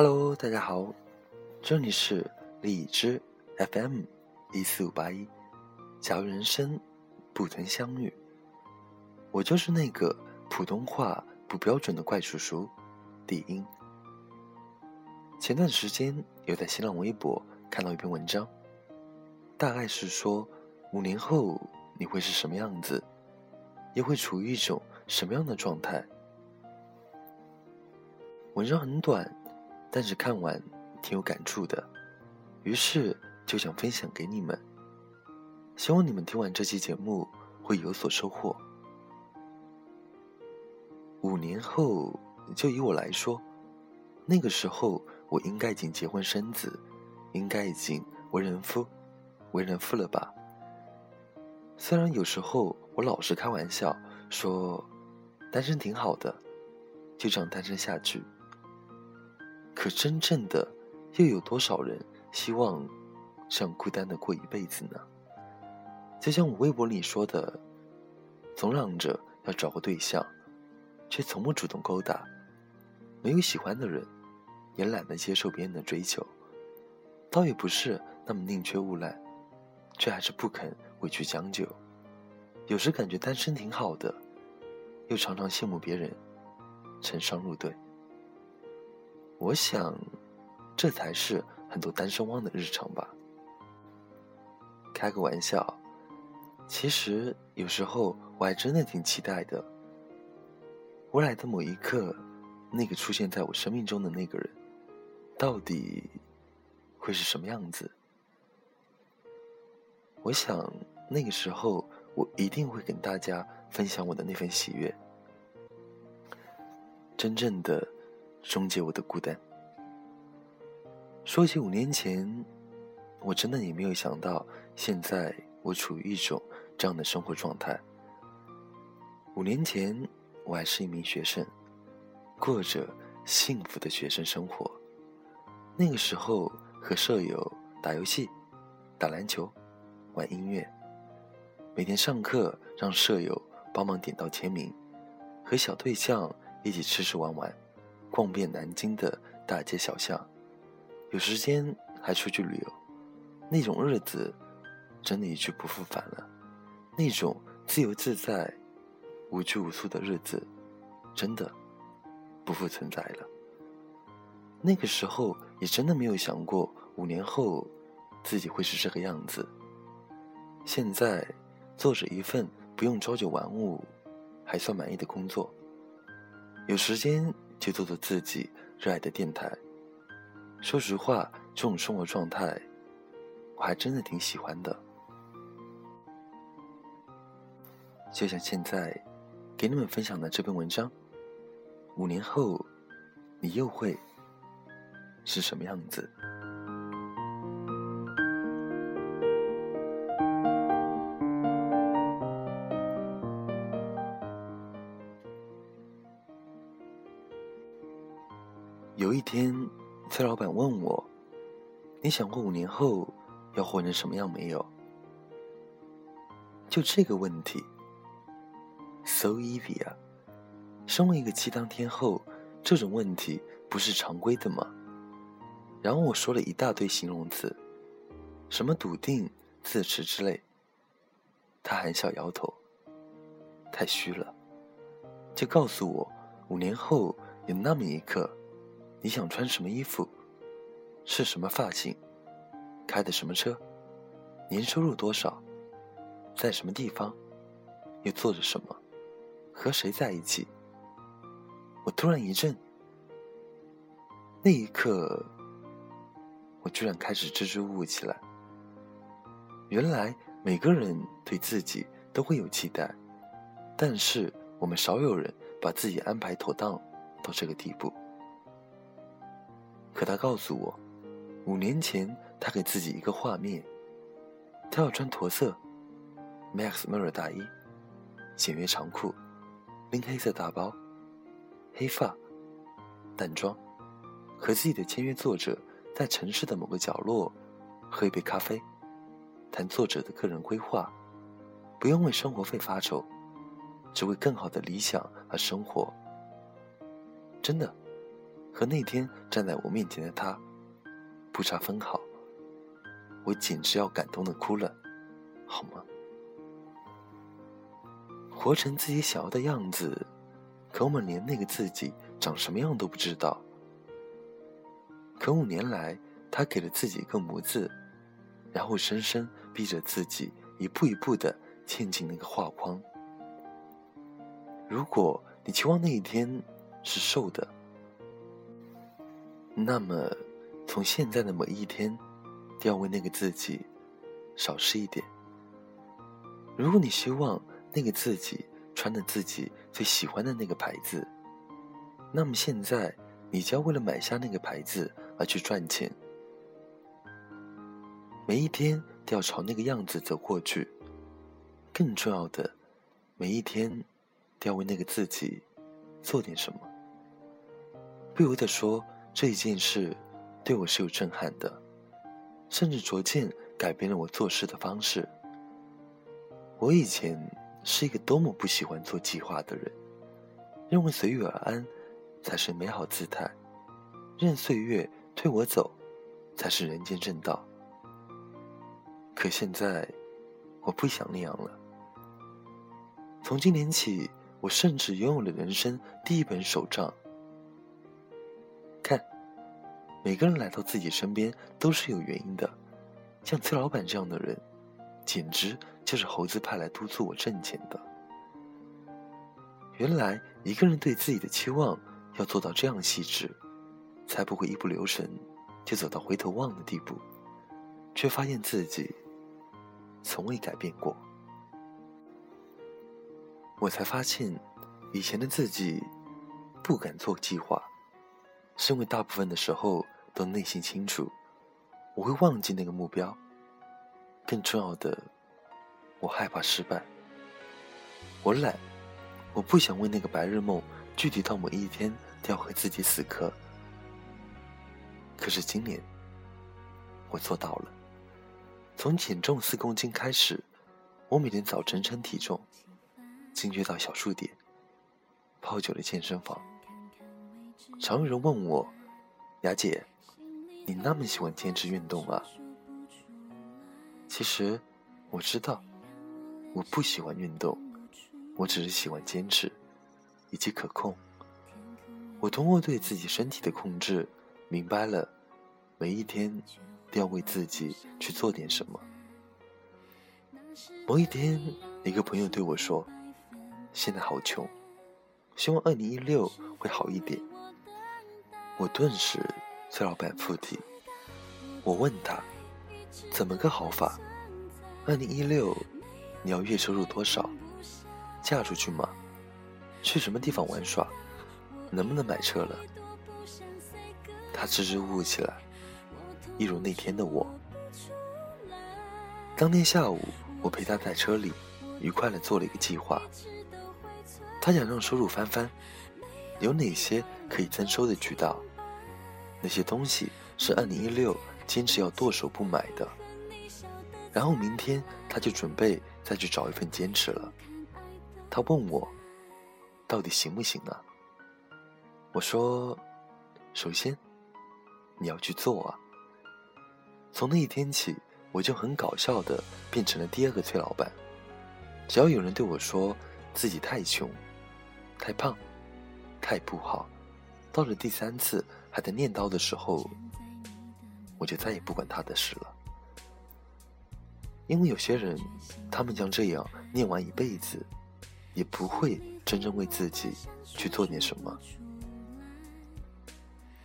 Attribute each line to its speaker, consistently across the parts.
Speaker 1: Hello，大家好，这里是荔枝 FM 一四五八一。假如人生不曾相遇，我就是那个普通话不标准的怪叔叔，地音。前段时间有在新浪微博看到一篇文章，大概是说五年后你会是什么样子，又会处于一种什么样的状态。文章很短。但是看完挺有感触的，于是就想分享给你们。希望你们听完这期节目会有所收获。五年后，就以我来说，那个时候我应该已经结婚生子，应该已经为人夫、为人父了吧？虽然有时候我老是开玩笑说，单身挺好的，就这样单身下去。可真正的，又有多少人希望这样孤单的过一辈子呢？就像我微博里说的，总嚷着要找个对象，却从不主动勾搭，没有喜欢的人，也懒得接受别人的追求，倒也不是那么宁缺毋滥，却还是不肯委屈将就。有时感觉单身挺好的，又常常羡慕别人成双入对。我想，这才是很多单身汪的日常吧。开个玩笑，其实有时候我还真的挺期待的。未来的某一刻，那个出现在我生命中的那个人，到底会是什么样子？我想，那个时候我一定会跟大家分享我的那份喜悦，真正的。终结我的孤单。说起五年前，我真的也没有想到，现在我处于一种这样的生活状态。五年前，我还是一名学生，过着幸福的学生生活。那个时候，和舍友打游戏、打篮球、玩音乐，每天上课让舍友帮忙点到签名，和小对象一起吃吃玩玩。逛遍南京的大街小巷，有时间还出去旅游，那种日子真的一去不复返了。那种自由自在、无拘无束的日子，真的不复存在了。那个时候也真的没有想过五年后自己会是这个样子。现在做着一份不用朝九晚五，还算满意的工作，有时间。就做做自己热爱的电台。说实话，这种生活状态，我还真的挺喜欢的。就像现在给你们分享的这篇文章，五年后，你又会是什么样子？有一天，崔老板问我：“你想过五年后要活成什么样没有？”就这个问题，so easy 啊！身为一个鸡汤天后，这种问题不是常规的吗？然后我说了一大堆形容词，什么笃定、自持之类。他含笑摇头，太虚了。就告诉我，五年后有那么一刻。你想穿什么衣服？是什么发型？开的什么车？年收入多少？在什么地方？又做着什么？和谁在一起？我突然一震，那一刻，我居然开始支支吾吾起来。原来每个人对自己都会有期待，但是我们少有人把自己安排妥当到这个地步。可他告诉我，五年前他给自己一个画面：他要穿驼色，Max Mara 大衣，简约长裤，拎黑色大包，黑发，淡妆，和自己的签约作者在城市的某个角落喝一杯咖啡，谈作者的个人规划，不用为生活费发愁，只为更好的理想和生活。真的。和那天站在我面前的他不差分毫，我简直要感动的哭了，好吗？活成自己想要的样子，可我们连那个自己长什么样都不知道。可五年来，他给了自己一个模子，然后深深逼着自己一步一步的嵌进那个画框。如果你期望那一天是瘦的，那么从现在的每一天，都要为那个自己少吃一点。如果你希望那个自己穿的自己最喜欢的那个牌子，那么现在你就要为了买下那个牌子。而去赚钱，每一天都要朝那个样子走过去。更重要的，每一天都要为那个自己做点什么。不由得说，这一件事对我是有震撼的，甚至逐渐改变了我做事的方式。我以前是一个多么不喜欢做计划的人，认为随遇而安才是美好姿态，任岁月。推我走，才是人间正道。可现在，我不想那样了。从今年起，我甚至拥有了人生第一本手账。每个人来到自己身边都是有原因的。像崔老板这样的人，简直就是猴子派来督促我挣钱的。原来，一个人对自己的期望要做到这样细致。才不会一不留神就走到回头望的地步，却发现自己从未改变过。我才发现，以前的自己不敢做计划，是因为大部分的时候都内心清楚，我会忘记那个目标。更重要的，我害怕失败。我懒，我不想为那个白日梦具体到某一天都要和自己死磕。可是今年，我做到了。从减重四公斤开始，我每天早晨称体重，精确到小数点，泡酒的健身房。常有人问我：“雅姐，你那么喜欢坚持运动啊？”其实，我知道，我不喜欢运动，我只是喜欢坚持，以及可控。我通过对自己身体的控制。明白了，每一天都要为自己去做点什么。某一天，一个朋友对我说：“现在好穷，希望二零一六会好一点。”我顿时崔老板附体。我问他：“怎么个好法？二零一六你要月收入多少？嫁出去吗？去什么地方玩耍？能不能买车了？”他支支吾吾起来，一如那天的我。当天下午，我陪他在车里，愉快的做了一个计划。他想让收入翻番，有哪些可以增收的渠道？那些东西是二零一六坚持要剁手不买的？然后明天他就准备再去找一份坚持了。他问我，到底行不行啊？我说，首先。你要去做啊！从那一天起，我就很搞笑的变成了第二个崔老板。只要有人对我说自己太穷、太胖、太不好，到了第三次还在念叨的时候，我就再也不管他的事了。因为有些人，他们将这样念完一辈子，也不会真正为自己去做点什么。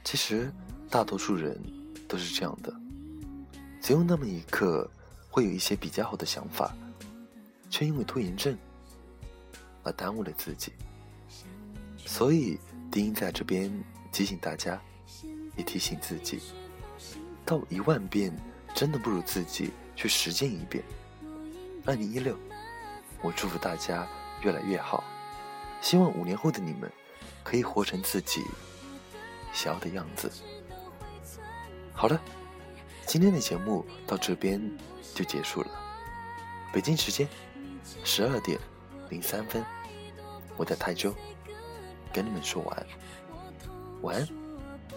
Speaker 1: 其实。大多数人都是这样的，只有那么一刻会有一些比较好的想法，却因为拖延症而耽误了自己。所以，丁在这边提醒大家，也提醒自己，到一万遍真的不如自己去实践一遍。二零一六，我祝福大家越来越好，希望五年后的你们可以活成自己想要的样子。好了，今天的节目到这边就结束了。北京时间十二点零三分，我在泰州跟你们说晚安，晚安。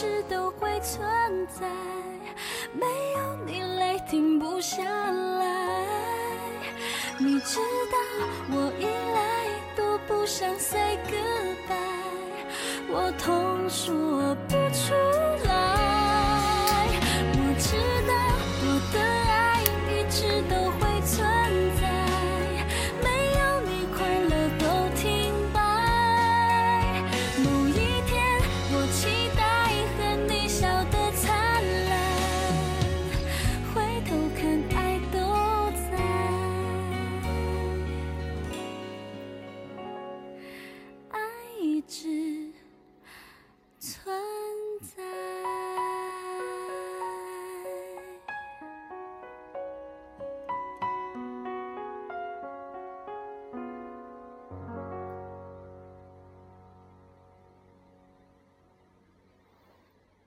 Speaker 2: 直都会存在，没有你泪停不下来。你知道我依赖都不想 say goodbye，我痛说不出。